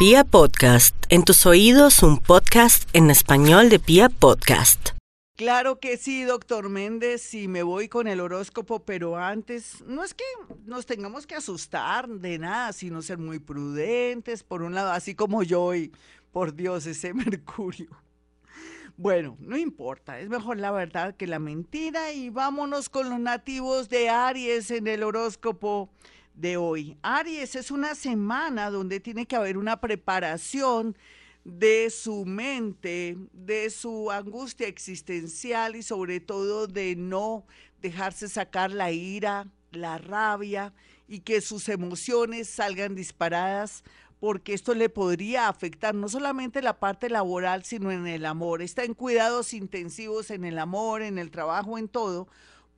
Pia Podcast, en tus oídos un podcast en español de Pia Podcast. Claro que sí, doctor Méndez, y me voy con el horóscopo, pero antes, no es que nos tengamos que asustar de nada, sino ser muy prudentes, por un lado, así como yo y, por Dios, ese Mercurio. Bueno, no importa, es mejor la verdad que la mentira y vámonos con los nativos de Aries en el horóscopo de hoy. Aries es una semana donde tiene que haber una preparación de su mente, de su angustia existencial y sobre todo de no dejarse sacar la ira, la rabia y que sus emociones salgan disparadas porque esto le podría afectar no solamente la parte laboral, sino en el amor. Está en cuidados intensivos en el amor, en el trabajo, en todo,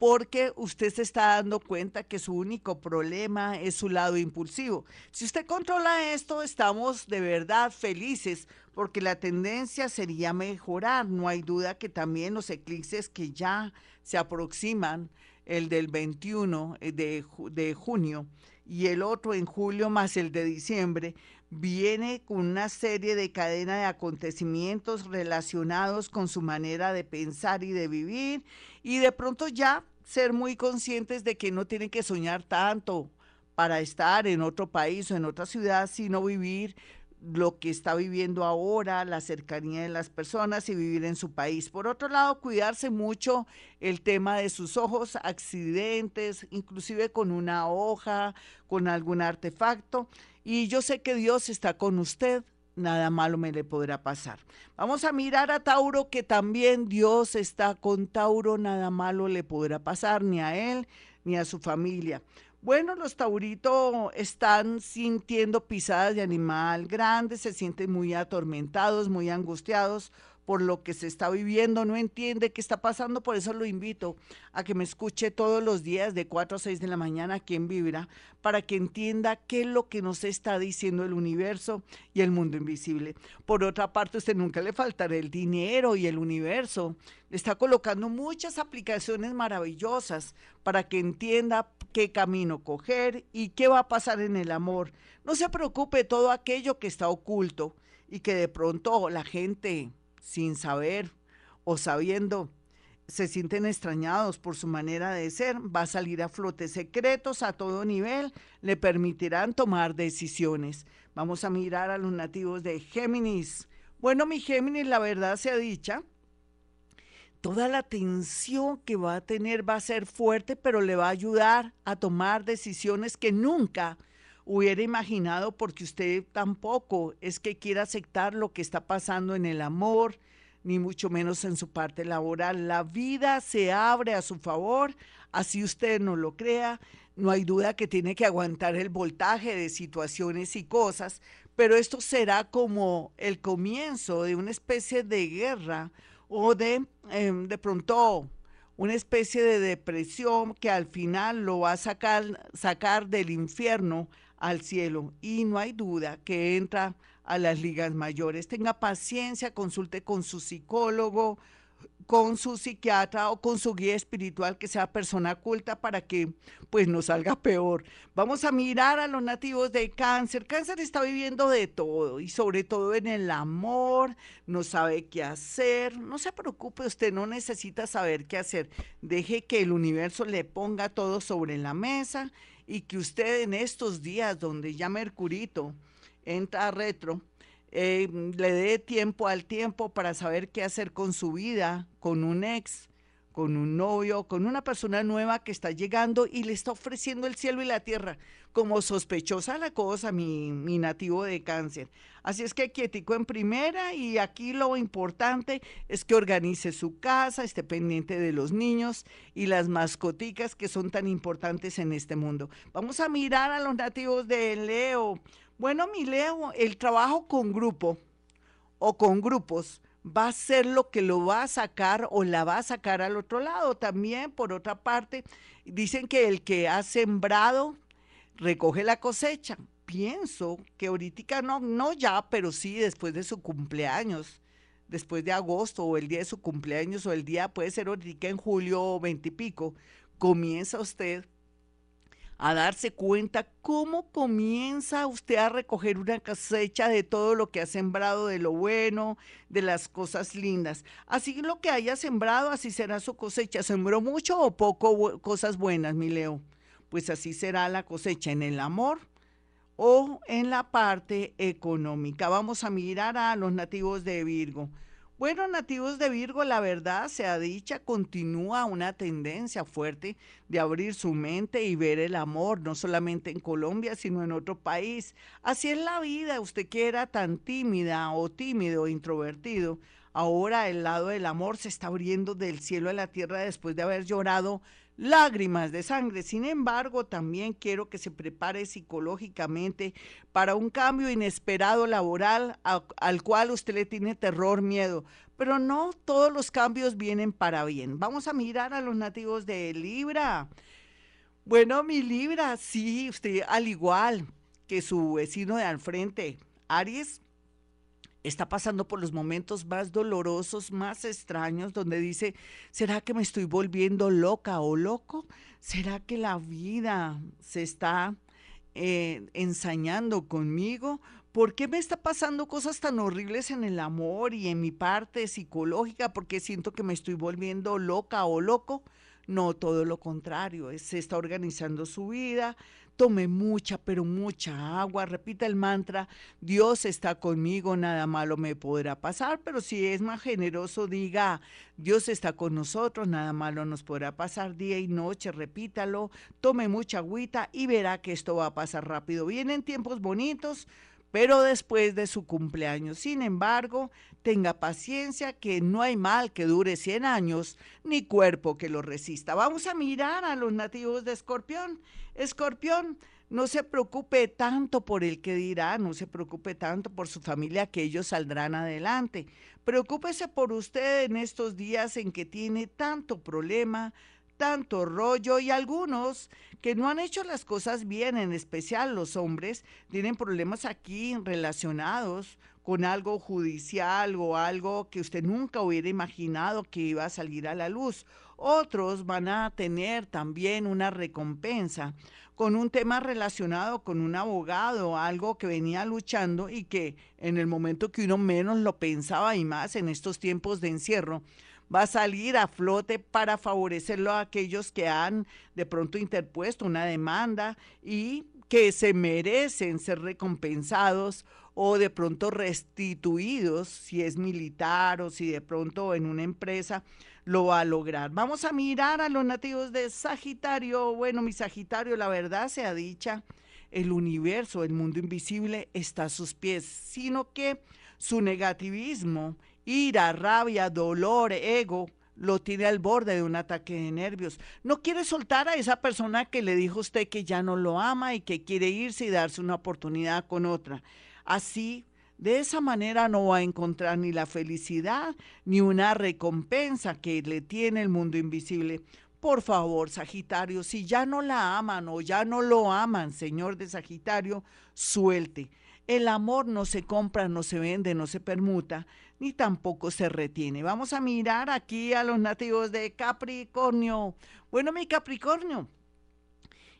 porque usted se está dando cuenta que su único problema es su lado impulsivo. Si usted controla esto, estamos de verdad felices, porque la tendencia sería mejorar. No hay duda que también los eclipses que ya se aproximan, el del 21 eh, de, de junio y el otro en julio más el de diciembre, viene con una serie de cadena de acontecimientos relacionados con su manera de pensar y de vivir y de pronto ya ser muy conscientes de que no tienen que soñar tanto para estar en otro país o en otra ciudad, sino vivir lo que está viviendo ahora, la cercanía de las personas y vivir en su país. Por otro lado, cuidarse mucho el tema de sus ojos, accidentes, inclusive con una hoja, con algún artefacto. Y yo sé que Dios está con usted, nada malo me le podrá pasar. Vamos a mirar a Tauro, que también Dios está con Tauro, nada malo le podrá pasar, ni a él ni a su familia. Bueno, los tauritos están sintiendo pisadas de animal grande, se sienten muy atormentados, muy angustiados por lo que se está viviendo, no entiende qué está pasando, por eso lo invito a que me escuche todos los días de 4 a 6 de la mañana aquí en Vibra, para que entienda qué es lo que nos está diciendo el universo y el mundo invisible. Por otra parte, usted nunca le faltará el dinero y el universo. Está colocando muchas aplicaciones maravillosas para que entienda qué camino coger y qué va a pasar en el amor. No se preocupe todo aquello que está oculto y que de pronto la gente sin saber o sabiendo, se sienten extrañados por su manera de ser, va a salir a flote. Secretos a todo nivel le permitirán tomar decisiones. Vamos a mirar a los nativos de Géminis. Bueno, mi Géminis, la verdad sea dicha, toda la tensión que va a tener va a ser fuerte, pero le va a ayudar a tomar decisiones que nunca hubiera imaginado porque usted tampoco es que quiera aceptar lo que está pasando en el amor, ni mucho menos en su parte laboral. La vida se abre a su favor, así usted no lo crea. No hay duda que tiene que aguantar el voltaje de situaciones y cosas, pero esto será como el comienzo de una especie de guerra o de, em, de pronto, una especie de depresión que al final lo va a sacar, sacar del infierno al cielo y no hay duda que entra a las ligas mayores. Tenga paciencia, consulte con su psicólogo, con su psiquiatra o con su guía espiritual que sea persona culta para que pues no salga peor. Vamos a mirar a los nativos de cáncer. Cáncer está viviendo de todo y sobre todo en el amor, no sabe qué hacer. No se preocupe, usted no necesita saber qué hacer. Deje que el universo le ponga todo sobre la mesa y que usted en estos días donde ya Mercurito entra retro, eh, le dé tiempo al tiempo para saber qué hacer con su vida, con un ex, con un novio, con una persona nueva que está llegando y le está ofreciendo el cielo y la tierra. Como sospechosa la cosa, mi, mi nativo de cáncer. Así es que quietico en primera y aquí lo importante es que organice su casa, esté pendiente de los niños y las mascoticas que son tan importantes en este mundo. Vamos a mirar a los nativos de Leo. Bueno, mi Leo, el trabajo con grupo o con grupos va a ser lo que lo va a sacar o la va a sacar al otro lado. También, por otra parte, dicen que el que ha sembrado recoge la cosecha. Pienso que ahorita no, no ya, pero sí después de su cumpleaños, después de agosto o el día de su cumpleaños o el día puede ser ahorita en julio o veintipico, comienza usted a darse cuenta cómo comienza usted a recoger una cosecha de todo lo que ha sembrado, de lo bueno, de las cosas lindas. Así lo que haya sembrado, así será su cosecha. ¿Sembró mucho o poco cosas buenas, mi Leo? Pues así será la cosecha en el amor o en la parte económica. Vamos a mirar a los nativos de Virgo. Bueno, nativos de Virgo, la verdad sea dicha, continúa una tendencia fuerte de abrir su mente y ver el amor, no solamente en Colombia, sino en otro país. Así es la vida, usted que era tan tímida o tímido, introvertido, ahora el lado del amor se está abriendo del cielo a la tierra después de haber llorado lágrimas de sangre. Sin embargo, también quiero que se prepare psicológicamente para un cambio inesperado laboral al cual usted le tiene terror, miedo. Pero no todos los cambios vienen para bien. Vamos a mirar a los nativos de Libra. Bueno, mi Libra, sí, usted al igual que su vecino de al frente, Aries, está pasando por los momentos más dolorosos, más extraños, donde dice, ¿será que me estoy volviendo loca o loco? ¿Será que la vida se está eh, ensañando conmigo? ¿Por qué me está pasando cosas tan horribles en el amor y en mi parte psicológica? ¿Por qué siento que me estoy volviendo loca o loco? No, todo lo contrario, se está organizando su vida, tome mucha, pero mucha agua, repita el mantra, Dios está conmigo, nada malo me podrá pasar, pero si es más generoso, diga, Dios está con nosotros, nada malo nos podrá pasar día y noche, repítalo, tome mucha agüita y verá que esto va a pasar rápido. Vienen tiempos bonitos, pero después de su cumpleaños. Sin embargo, tenga paciencia que no hay mal que dure 100 años, ni cuerpo que lo resista. Vamos a mirar a los nativos de Escorpión. Escorpión, no se preocupe tanto por el que dirá, no se preocupe tanto por su familia, que ellos saldrán adelante. Preocúpese por usted en estos días en que tiene tanto problema, tanto rollo y algunos que no han hecho las cosas bien, en especial los hombres, tienen problemas aquí relacionados con algo judicial o algo que usted nunca hubiera imaginado que iba a salir a la luz. Otros van a tener también una recompensa con un tema relacionado con un abogado, algo que venía luchando y que en el momento que uno menos lo pensaba y más en estos tiempos de encierro, va a salir a flote para favorecerlo a aquellos que han de pronto interpuesto una demanda y que se merecen ser recompensados o de pronto restituidos, si es militar o si de pronto en una empresa lo va a lograr. Vamos a mirar a los nativos de Sagitario. Bueno, mi Sagitario, la verdad sea dicha, el universo, el mundo invisible está a sus pies, sino que su negativismo, ira, rabia, dolor, ego, lo tiene al borde de un ataque de nervios. No quiere soltar a esa persona que le dijo usted que ya no lo ama y que quiere irse y darse una oportunidad con otra. Así de esa manera no va a encontrar ni la felicidad ni una recompensa que le tiene el mundo invisible. Por favor, Sagitario, si ya no la aman o ya no lo aman, señor de Sagitario, suelte. El amor no se compra, no se vende, no se permuta, ni tampoco se retiene. Vamos a mirar aquí a los nativos de Capricornio. Bueno, mi Capricornio,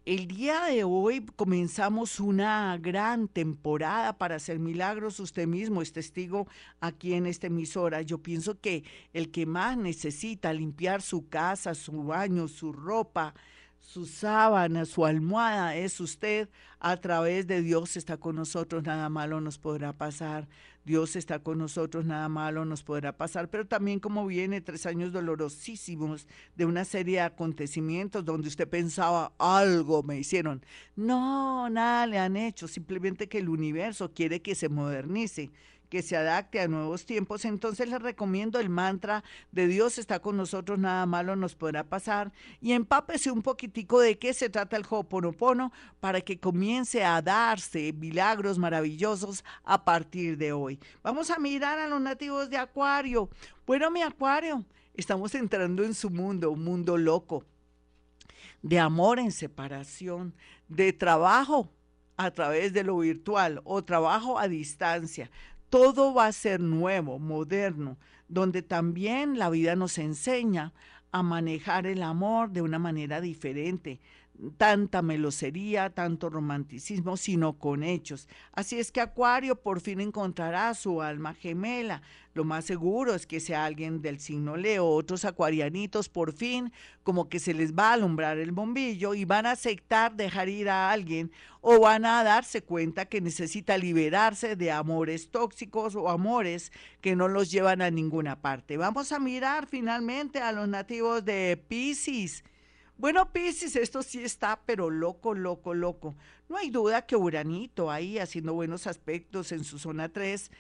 el día de hoy comenzamos una gran temporada para hacer milagros. Usted mismo es testigo aquí en esta emisora. Yo pienso que el que más necesita limpiar su casa, su baño, su ropa, su sábana, su almohada es usted. A través de Dios está con nosotros, nada malo nos podrá pasar. Dios está con nosotros, nada malo nos podrá pasar. Pero también como viene tres años dolorosísimos de una serie de acontecimientos donde usted pensaba, algo me hicieron. No, nada le han hecho, simplemente que el universo quiere que se modernice que se adapte a nuevos tiempos, entonces les recomiendo el mantra de Dios está con nosotros, nada malo nos podrá pasar y empápese un poquitico de qué se trata el Ho'oponopono para que comience a darse milagros maravillosos a partir de hoy. Vamos a mirar a los nativos de Acuario. Bueno, mi Acuario, estamos entrando en su mundo, un mundo loco de amor en separación, de trabajo a través de lo virtual o trabajo a distancia, todo va a ser nuevo, moderno, donde también la vida nos enseña a manejar el amor de una manera diferente. Tanta melosería, tanto romanticismo, sino con hechos. Así es que Acuario por fin encontrará su alma gemela. Lo más seguro es que sea alguien del signo Leo. Otros acuarianitos por fin como que se les va a alumbrar el bombillo y van a aceptar dejar ir a alguien o van a darse cuenta que necesita liberarse de amores tóxicos o amores que no los llevan a ninguna parte. Vamos a mirar finalmente a los nativos de Pisces. Bueno, Pisces, esto sí está, pero loco, loco, loco. No hay duda que Uranito ahí haciendo buenos aspectos en su zona 3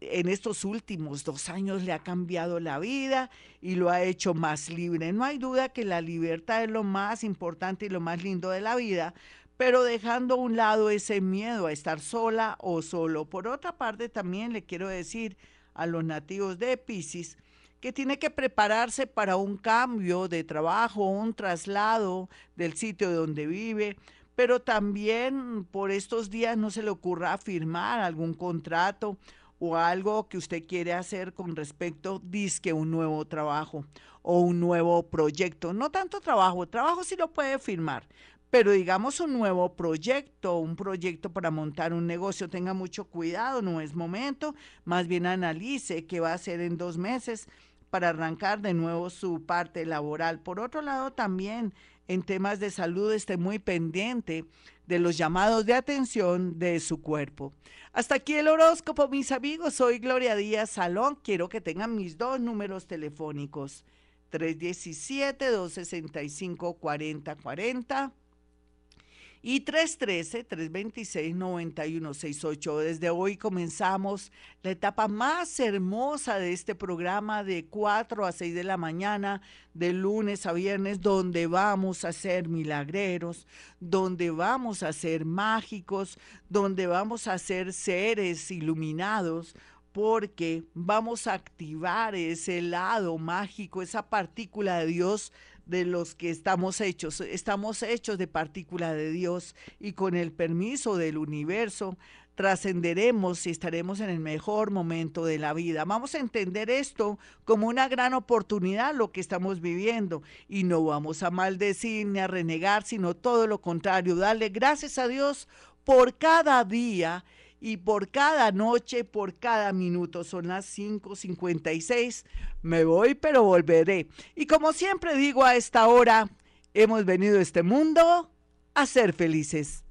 en estos últimos dos años le ha cambiado la vida y lo ha hecho más libre. No hay duda que la libertad es lo más importante y lo más lindo de la vida, pero dejando a un lado ese miedo a estar sola o solo. Por otra parte, también le quiero decir a los nativos de Pisces, que tiene que prepararse para un cambio de trabajo, un traslado del sitio donde vive, pero también por estos días no se le ocurra firmar algún contrato o algo que usted quiere hacer con respecto, disque un nuevo trabajo o un nuevo proyecto. No tanto trabajo, trabajo sí lo puede firmar, pero digamos un nuevo proyecto, un proyecto para montar un negocio, tenga mucho cuidado, no es momento, más bien analice qué va a hacer en dos meses para arrancar de nuevo su parte laboral. Por otro lado, también en temas de salud esté muy pendiente de los llamados de atención de su cuerpo. Hasta aquí el horóscopo, mis amigos. Soy Gloria Díaz Salón. Quiero que tengan mis dos números telefónicos. 317-265-4040 y 313-326-9168. Desde hoy comenzamos la etapa más hermosa de este programa de 4 a 6 de la mañana, de lunes a viernes, donde vamos a ser milagreros, donde vamos a ser mágicos, donde vamos a ser seres iluminados, porque vamos a activar ese lado mágico, esa partícula de Dios de los que estamos hechos. Estamos hechos de partícula de Dios y con el permiso del universo trascenderemos y estaremos en el mejor momento de la vida. Vamos a entender esto como una gran oportunidad, lo que estamos viviendo, y no vamos a maldecir ni a renegar, sino todo lo contrario, darle gracias a Dios por cada día y por cada noche, por cada minuto. Son las 5.56. Me voy, pero volveré. Y como siempre digo a esta hora, hemos venido a este mundo a ser felices.